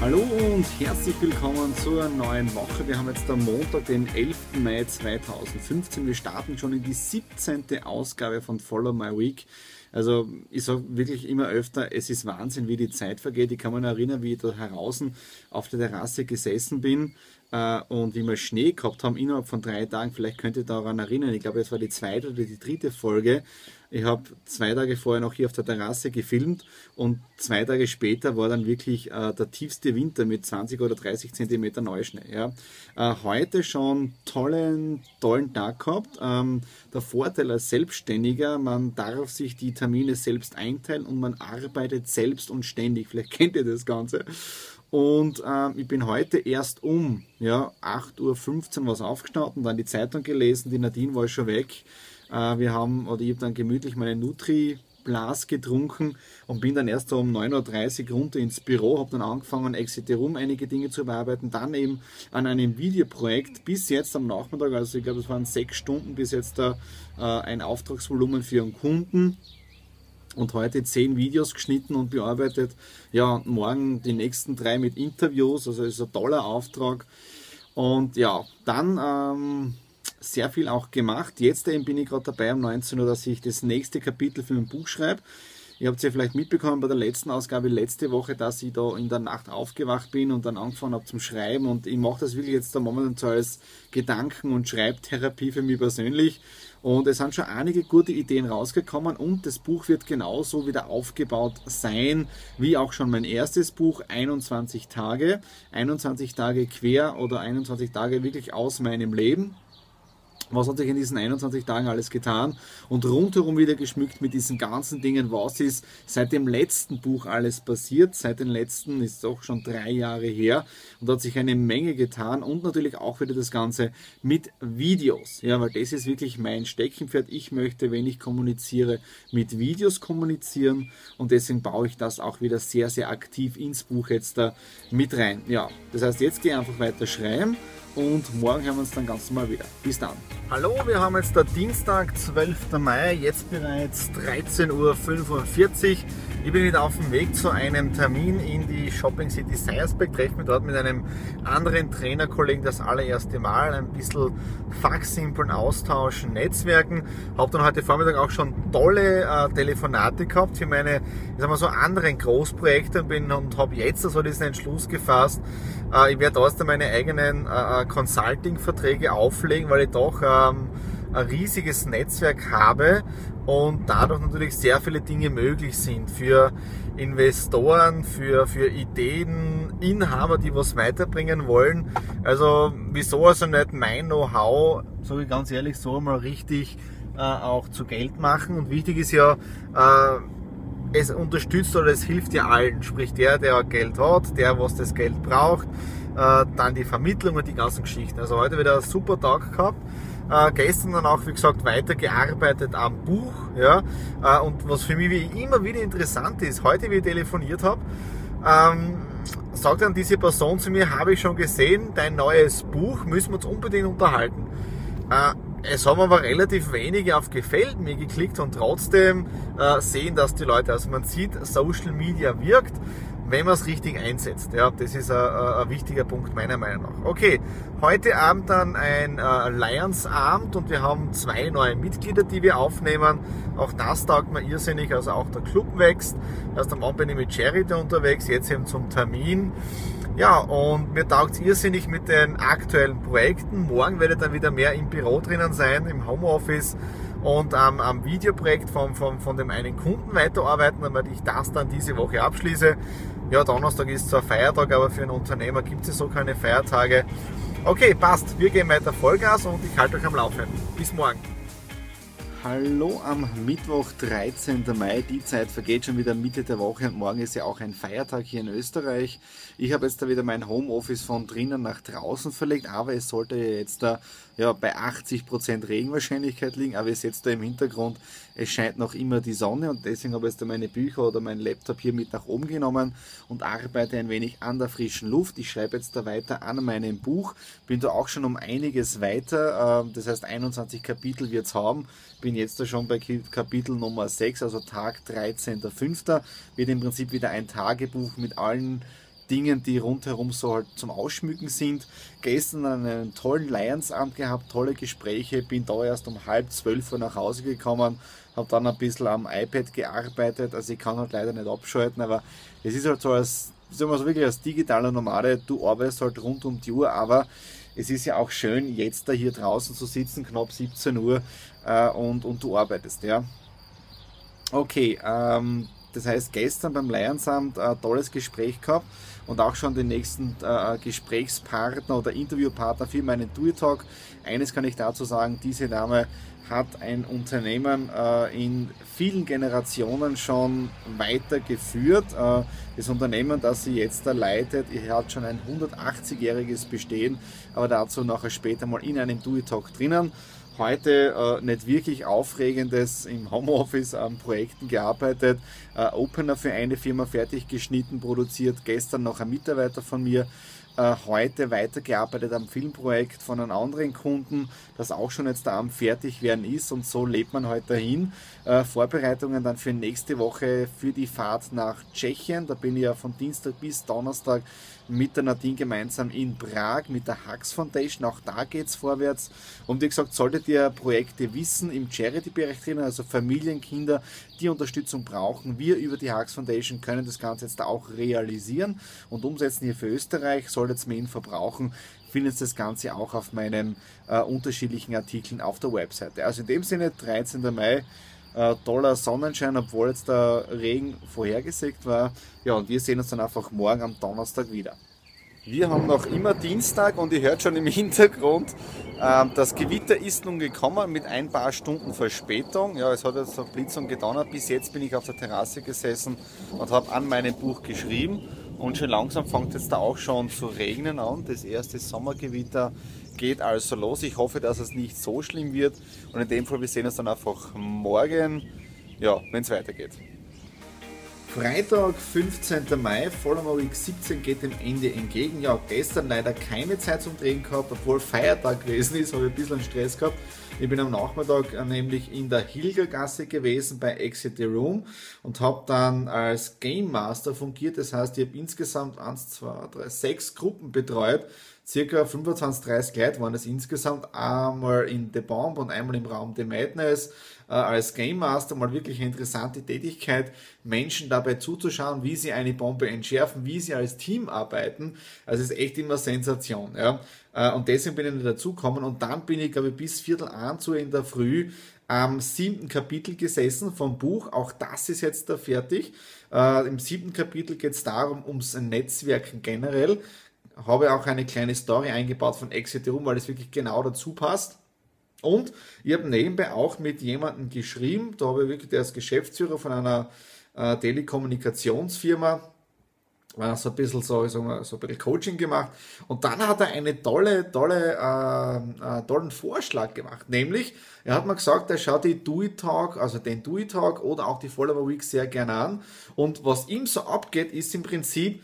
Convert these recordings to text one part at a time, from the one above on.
Hallo und herzlich willkommen zur neuen Woche. Wir haben jetzt am Montag, den 11. Mai 2015. Wir starten schon in die 17. Ausgabe von Follow My Week. Also ich sage wirklich immer öfter, es ist Wahnsinn, wie die Zeit vergeht. Ich kann mich erinnern, wie ich da draußen auf der Terrasse gesessen bin äh, und wie wir Schnee gehabt haben innerhalb von drei Tagen. Vielleicht könnt ihr daran erinnern. Ich glaube, es war die zweite oder die dritte Folge. Ich habe zwei Tage vorher noch hier auf der Terrasse gefilmt und zwei Tage später war dann wirklich äh, der tiefste Winter mit 20 oder 30 Zentimeter Neuschnee. Ja. Äh, heute schon tollen, tollen Tag gehabt. Ähm, der Vorteil als Selbstständiger, man darf sich die Termine selbst einteilen und man arbeitet selbst und ständig. Vielleicht kennt ihr das Ganze. Und äh, ich bin heute erst um ja, 8.15 Uhr was aufgestanden, dann die Zeitung gelesen, die Nadine war schon weg. Äh, wir haben, oder ich habe dann gemütlich meine Nutri Glas getrunken und bin dann erst um 9.30 Uhr runter ins Büro, habe dann angefangen, Exit Room einige Dinge zu bearbeiten, dann eben an einem Videoprojekt bis jetzt am Nachmittag, also ich glaube, es waren sechs Stunden bis jetzt da äh, ein Auftragsvolumen für einen Kunden und heute zehn Videos geschnitten und bearbeitet. Ja, morgen die nächsten drei mit Interviews, also ist ein toller Auftrag. Und ja, dann ähm, sehr viel auch gemacht. Jetzt eben bin ich gerade dabei um 19 Uhr, dass ich das nächste Kapitel für mein Buch schreibe. Ihr habt es ja vielleicht mitbekommen bei der letzten Ausgabe letzte Woche, dass ich da in der Nacht aufgewacht bin und dann angefangen habe zum Schreiben. Und ich mache das wirklich jetzt da momentan so als Gedanken- und Schreibtherapie für mich persönlich. Und es sind schon einige gute Ideen rausgekommen und das Buch wird genauso wieder aufgebaut sein, wie auch schon mein erstes Buch, 21 Tage. 21 Tage quer oder 21 Tage wirklich aus meinem Leben was hat sich in diesen 21 Tagen alles getan und rundherum wieder geschmückt mit diesen ganzen Dingen, was ist seit dem letzten Buch alles passiert. Seit dem letzten ist auch schon drei Jahre her und hat sich eine Menge getan und natürlich auch wieder das Ganze mit Videos. Ja, weil das ist wirklich mein Steckenpferd. Ich möchte, wenn ich kommuniziere, mit Videos kommunizieren und deswegen baue ich das auch wieder sehr, sehr aktiv ins Buch jetzt da mit rein. Ja, das heißt, jetzt gehe ich einfach weiter schreiben und morgen hören wir uns dann ganz normal wieder. Bis dann. Hallo, wir haben jetzt der Dienstag, 12. Mai, jetzt bereits 13.45 Uhr. Ich bin wieder auf dem Weg zu einem Termin in die Shopping City Seiersberg, treffe mich dort mit einem anderen Trainerkollegen das allererste Mal, ein bisschen fachsimpeln austauschen, netzwerken. Habe dann heute Vormittag auch schon tolle äh, Telefonate gehabt für meine, ich sag mal so, anderen Großprojekte bin und habe jetzt also diesen Entschluss gefasst, äh, ich werde da meine eigenen äh, Consulting-Verträge auflegen, weil ich doch ähm, ein riesiges Netzwerk habe und dadurch natürlich sehr viele Dinge möglich sind für Investoren, für, für Ideeninhaber, die was weiterbringen wollen. Also wieso also nicht mein Know-how, so ich ganz ehrlich, so mal richtig äh, auch zu Geld machen. Und wichtig ist ja, äh, es unterstützt oder es hilft ja allen. Sprich der, der Geld hat, der, was das Geld braucht, äh, dann die Vermittlung und die ganzen Geschichten. Also heute wieder ein super Tag gehabt. Äh, gestern dann auch, wie gesagt, weitergearbeitet am Buch. Ja? Äh, und was für mich wie immer wieder interessant ist, heute wie ich telefoniert habe, ähm, sagt dann diese Person zu mir, habe ich schon gesehen, dein neues Buch, müssen wir uns unbedingt unterhalten. Äh, es haben aber relativ wenige auf Gefällt mir geklickt und trotzdem äh, sehen das die Leute. Also man sieht, Social Media wirkt wenn man es richtig einsetzt. Ja, das ist ein, wichtiger Punkt meiner Meinung nach. Okay, heute Abend dann ein äh, Lions-Abend und wir haben zwei neue Mitglieder, die wir aufnehmen. Auch das taugt mir irrsinnig, also auch der Club wächst. Erst am Abend bin ich mit Charity unterwegs, jetzt eben zum Termin. Ja, und mir taugt es irrsinnig mit den aktuellen Projekten. Morgen werde ich dann wieder mehr im Büro drinnen sein, im Homeoffice und ähm, am Videoprojekt von, von, von dem einen Kunden weiterarbeiten, damit ich das dann diese Woche abschließe. Ja, Donnerstag ist zwar Feiertag, aber für einen Unternehmer gibt es so keine Feiertage. Okay, passt. Wir gehen weiter Vollgas und ich halte euch am Laufen. Bis morgen. Hallo am Mittwoch, 13. Mai. Die Zeit vergeht schon wieder Mitte der Woche und morgen ist ja auch ein Feiertag hier in Österreich. Ich habe jetzt da wieder mein Homeoffice von drinnen nach draußen verlegt, aber es sollte ja jetzt da ja, bei 80% Regenwahrscheinlichkeit liegen, aber ihr seht da im Hintergrund, es scheint noch immer die Sonne und deswegen habe ich jetzt meine Bücher oder meinen Laptop hier mit nach oben genommen und arbeite ein wenig an der frischen Luft. Ich schreibe jetzt da weiter an meinem Buch, bin da auch schon um einiges weiter, ähm, das heißt 21 Kapitel wird es haben, bin jetzt da schon bei Kapitel Nummer 6, also Tag 13.05. Wird im Prinzip wieder ein Tagebuch mit allen Dingen, die rundherum so halt zum Ausschmücken sind. Gestern einen tollen Lionsabend gehabt, tolle Gespräche, bin da erst um halb zwölf Uhr nach Hause gekommen, habe dann ein bisschen am iPad gearbeitet, also ich kann halt leider nicht abschalten, aber es ist halt so als, sagen wir so wirklich als digitaler Nomade, du arbeitest halt rund um die Uhr, aber es ist ja auch schön, jetzt da hier draußen zu sitzen, knapp 17 Uhr äh, und, und du arbeitest, ja. Okay, ähm, das heißt, gestern beim Lionsamt ein tolles Gespräch gehabt und auch schon den nächsten äh, Gesprächspartner oder Interviewpartner für meinen Do-Talk. Eines kann ich dazu sagen, diese Dame hat ein Unternehmen äh, in vielen Generationen schon weitergeführt. Äh, das Unternehmen, das sie jetzt da leitet, hat schon ein 180-jähriges Bestehen, aber dazu nachher später mal in einem Do-Talk drinnen heute äh, nicht wirklich Aufregendes im Homeoffice an Projekten gearbeitet. Äh, Opener für eine Firma fertig geschnitten, produziert. Gestern noch ein Mitarbeiter von mir äh, heute weitergearbeitet am Filmprojekt von einem anderen Kunden, das auch schon jetzt da am fertig werden ist und so lebt man heute dahin. Äh, Vorbereitungen dann für nächste Woche für die Fahrt nach Tschechien. Da bin ich ja von Dienstag bis Donnerstag mit der Nadine gemeinsam in Prag mit der Hux Foundation. Auch da geht es vorwärts. Und wie gesagt, solltet ihr Projekte wissen im Charity-Bereich drinnen, also Familien, Kinder, die Unterstützung brauchen, wir über die Hux Foundation können das Ganze jetzt auch realisieren und umsetzen hier für Österreich. Solltet ihr mehr Info brauchen, findet das Ganze auch auf meinen äh, unterschiedlichen Artikeln auf der Webseite. Also in dem Sinne, 13. Mai, äh, toller Sonnenschein, obwohl jetzt der Regen vorhergesagt war. Ja, und wir sehen uns dann einfach morgen am Donnerstag wieder. Wir haben noch immer Dienstag und ihr hört schon im Hintergrund, äh, das Gewitter ist nun gekommen mit ein paar Stunden Verspätung. Ja, es hat jetzt so Blitz und gedonnert. Bis jetzt bin ich auf der Terrasse gesessen und habe an meinem Buch geschrieben. Und schon langsam fängt es da auch schon zu regnen an. Das erste Sommergewitter geht also los. Ich hoffe, dass es nicht so schlimm wird. Und in dem Fall, wir sehen uns dann einfach morgen, ja, wenn es weitergeht. Freitag, 15. Mai, Follower Week 17 geht dem Ende entgegen. Ja, gestern leider keine Zeit zum Drehen gehabt, obwohl Feiertag gewesen ist, habe ich ein bisschen Stress gehabt. Ich bin am Nachmittag äh, nämlich in der Hilgergasse gewesen bei Exit the Room und habe dann als Game Master fungiert. Das heißt, ich habe insgesamt 1, 2, 3, 6 Gruppen betreut circa 25, 30 Leute waren es insgesamt, einmal in The Bomb und einmal im Raum The Madness, äh, als Game Master mal wirklich eine interessante Tätigkeit, Menschen dabei zuzuschauen, wie sie eine Bombe entschärfen, wie sie als Team arbeiten. Also ist echt immer Sensation. Ja? Äh, und deswegen bin ich nicht dazugekommen und dann bin ich, glaube ich, bis Viertel an zu in der Früh am siebten Kapitel gesessen vom Buch. Auch das ist jetzt da fertig. Äh, Im siebten Kapitel geht es darum, ums Netzwerken generell habe auch eine kleine Story eingebaut von Exit Room, weil es wirklich genau dazu passt. Und ich habe nebenbei auch mit jemandem geschrieben, da habe ich wirklich, der Geschäftsführer von einer äh, Telekommunikationsfirma, war so ein bisschen so, so, so ein bisschen Coaching gemacht. Und dann hat er einen tolle, tolle, äh, äh, tollen Vorschlag gemacht. Nämlich, er hat mir gesagt, er schaut die Do It Talk, also den Do It Talk oder auch die Follower Week sehr gerne an. Und was ihm so abgeht, ist im Prinzip,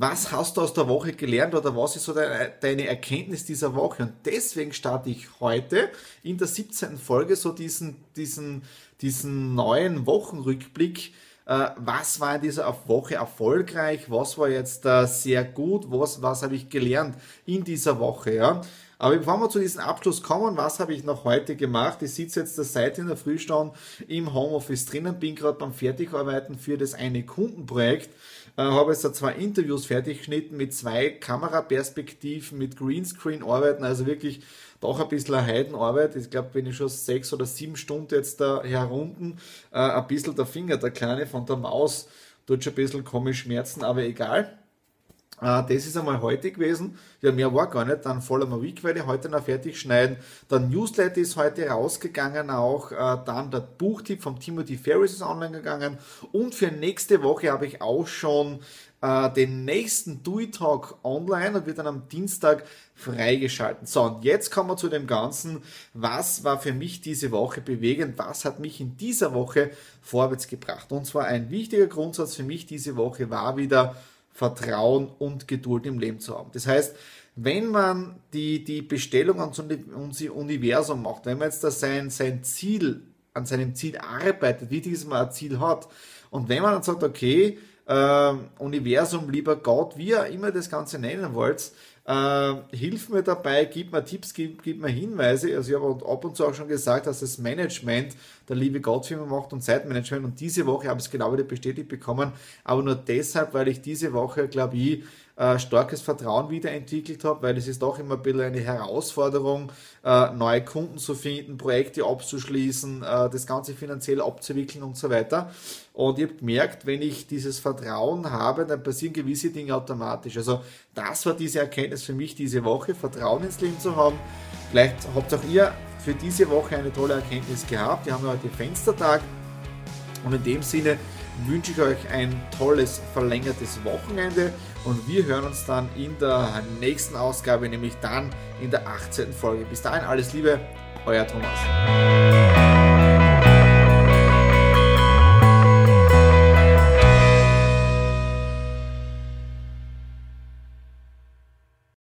was hast du aus der Woche gelernt oder was ist so deine Erkenntnis dieser Woche? Und deswegen starte ich heute in der 17. Folge so diesen, diesen, diesen neuen Wochenrückblick. Äh, was war in dieser Woche erfolgreich? Was war jetzt äh, sehr gut? Was, was habe ich gelernt in dieser Woche? Ja? Aber bevor wir zu diesem Abschluss kommen, was habe ich noch heute gemacht? Ich sitze jetzt seit in der Frühstunde im Homeoffice drinnen, bin gerade beim Fertigarbeiten für das eine Kundenprojekt Äh, habe jetzt da zwei Interviews fertig geschnitten mit zwei Kameraperspektiven, mit Greenscreen-Arbeiten, also wirklich doch ein bisschen Heidenarbeit. Ich glaube, wenn ich schon sechs oder sieben Stunden jetzt da herunden, äh, ein bisschen der Finger, der kleine von der Maus, tut schon ein bisschen komisch schmerzen, aber egal. Uh, das ist einmal heute gewesen. Ja, mehr war gar nicht. Dann Week werde ich heute noch fertig schneiden. Dann Newsletter ist heute rausgegangen auch. Uh, dann der Buchtipp vom Timothy Ferris ist online gegangen. Und für nächste Woche habe ich auch schon uh, den nächsten Do It Talk online und wird dann am Dienstag freigeschalten. So, und jetzt kommen wir zu dem Ganzen. Was war für mich diese Woche bewegend? Was hat mich in dieser Woche vorwärts gebracht? Und zwar ein wichtiger Grundsatz für mich diese Woche war wieder, Vertrauen und Geduld im Leben zu haben. Das heißt, wenn man die, die Bestellung ans Universum macht, wenn man jetzt da sein, sein Ziel, an seinem Ziel arbeitet, ist, dass man ein Ziel hat. Und wenn man dann sagt, okay, äh, Universum, lieber Gott, wie ihr immer das Ganze nennen wollt, äh, hilf mir dabei, gib mir Tipps, gib, gib mir Hinweise. Also ich habe ab und zu auch schon gesagt, dass das Management der liebe Gott für mich macht und Zeitmanagement. Und diese Woche habe ich es genau wieder bestätigt bekommen, aber nur deshalb, weil ich diese Woche, glaube ich, äh, starkes Vertrauen wiederentwickelt habe, weil es ist doch immer ein bisschen eine Herausforderung, äh, neue Kunden zu finden, Projekte abzuschließen, äh, das Ganze finanziell abzuwickeln und so weiter. Und ich habe gemerkt, wenn ich dieses Vertrauen habe, dann passieren gewisse Dinge automatisch. Also das war diese Erkenntnis für mich diese Woche, Vertrauen ins Leben zu haben. Vielleicht habt auch ihr für diese Woche eine tolle Erkenntnis gehabt. Wir haben heute Fenstertag und in dem Sinne wünsche ich euch ein tolles verlängertes Wochenende und wir hören uns dann in der nächsten Ausgabe, nämlich dann in der 18. Folge. Bis dahin alles Liebe, euer Thomas.